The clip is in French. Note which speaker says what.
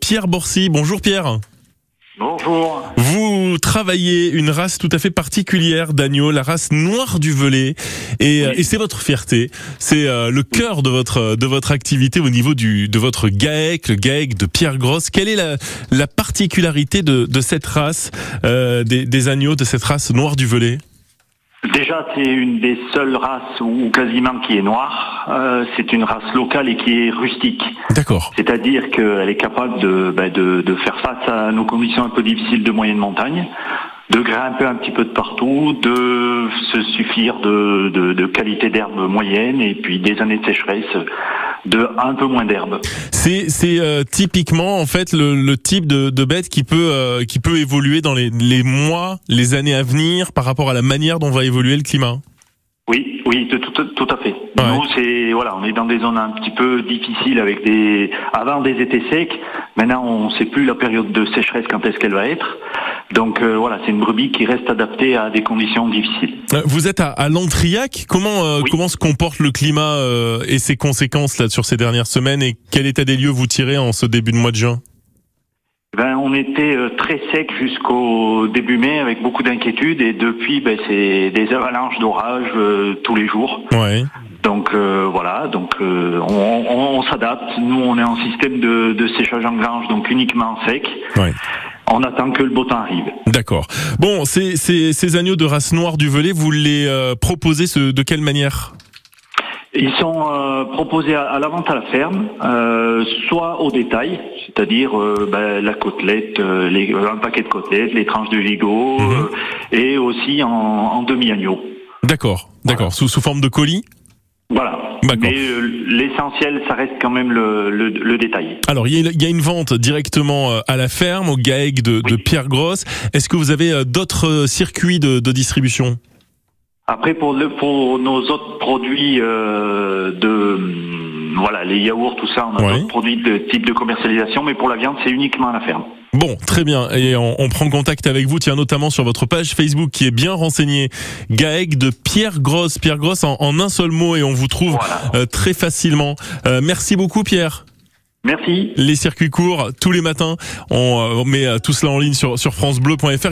Speaker 1: Pierre Borcy. Bonjour Pierre.
Speaker 2: Bonjour.
Speaker 1: Vous travaillez une race tout à fait particulière d'agneau, la race noire du velay, et, et c'est votre fierté. C'est euh, le cœur de votre de votre activité au niveau du de votre GAEC, le GAEC de Pierre Grosse. Quelle est la, la particularité de, de cette race euh, des, des agneaux de cette race noire du velay?
Speaker 2: Déjà, c'est une des seules races ou quasiment qui est noire. Euh, c'est une race locale et qui est rustique.
Speaker 1: D'accord.
Speaker 2: C'est-à-dire qu'elle est capable de, ben, de, de, faire face à nos conditions un peu difficiles de moyenne montagne, de grimper un petit peu de partout, de se suffire de, de, de qualité d'herbe moyenne et puis des années de sécheresse de un peu moins d'herbe.
Speaker 1: C'est c'est euh, typiquement en fait le, le type de, de, bête qui peut euh, qui peut évoluer dans les, les mois, les années à venir par rapport à la manière dont va évoluer le climat.
Speaker 2: Oui, oui, tout, tout, tout à fait. Ouais. Nous, c'est voilà, on est dans des zones un petit peu difficiles avec des avant des étés secs. Maintenant, on ne sait plus la période de sécheresse quand est-ce qu'elle va être. Donc euh, voilà, c'est une brebis qui reste adaptée à des conditions difficiles.
Speaker 1: Vous êtes à, à Lantriac. Comment euh, oui. comment se comporte le climat euh, et ses conséquences là sur ces dernières semaines et quel état des lieux vous tirez en ce début de mois de juin?
Speaker 2: Ben, on était très sec jusqu'au début mai avec beaucoup d'inquiétudes et depuis ben, c'est des avalanches d'orage euh, tous les jours.
Speaker 1: Ouais.
Speaker 2: Donc euh, voilà, donc euh, on, on, on s'adapte. Nous on est en système de, de séchage en grange, donc uniquement sec.
Speaker 1: Ouais.
Speaker 2: On attend que le beau temps arrive.
Speaker 1: D'accord. Bon, ces, ces, ces, agneaux de race noire du velay, vous les euh, proposez ce, de quelle manière?
Speaker 2: Ils sont euh, proposés à, à, la vente à la ferme, euh, soit au détail, c'est-à-dire euh, ben, la côtelette, euh, les, un paquet de côtelettes, les tranches de gigot, mmh. et aussi en, en demi-agneau.
Speaker 1: D'accord, d'accord, voilà. sous, sous forme de colis?
Speaker 2: Voilà. Mais euh, l'essentiel, ça reste quand même le, le, le détail.
Speaker 1: Alors, il y, y, a une vente directement euh, à la ferme, au GAEC de, oui. de Pierre Grosse. Est-ce que vous avez euh, d'autres circuits de, de distribution?
Speaker 2: Après, pour, le, pour nos autres produits euh, de voilà, les yaourts, tout ça, on a ouais. d'autres produits de type de commercialisation, mais pour la viande, c'est uniquement à la ferme.
Speaker 1: Bon, très bien. Et on, on, prend contact avec vous, tiens, notamment sur votre page Facebook qui est bien renseignée. GAEC de Pierre Grosse. Pierre Grosse en, en un seul mot et on vous trouve voilà. euh, très facilement. Euh, merci beaucoup, Pierre.
Speaker 2: Merci.
Speaker 1: Les circuits courts tous les matins. On, euh, on met tout cela en ligne sur, sur FranceBleu.fr.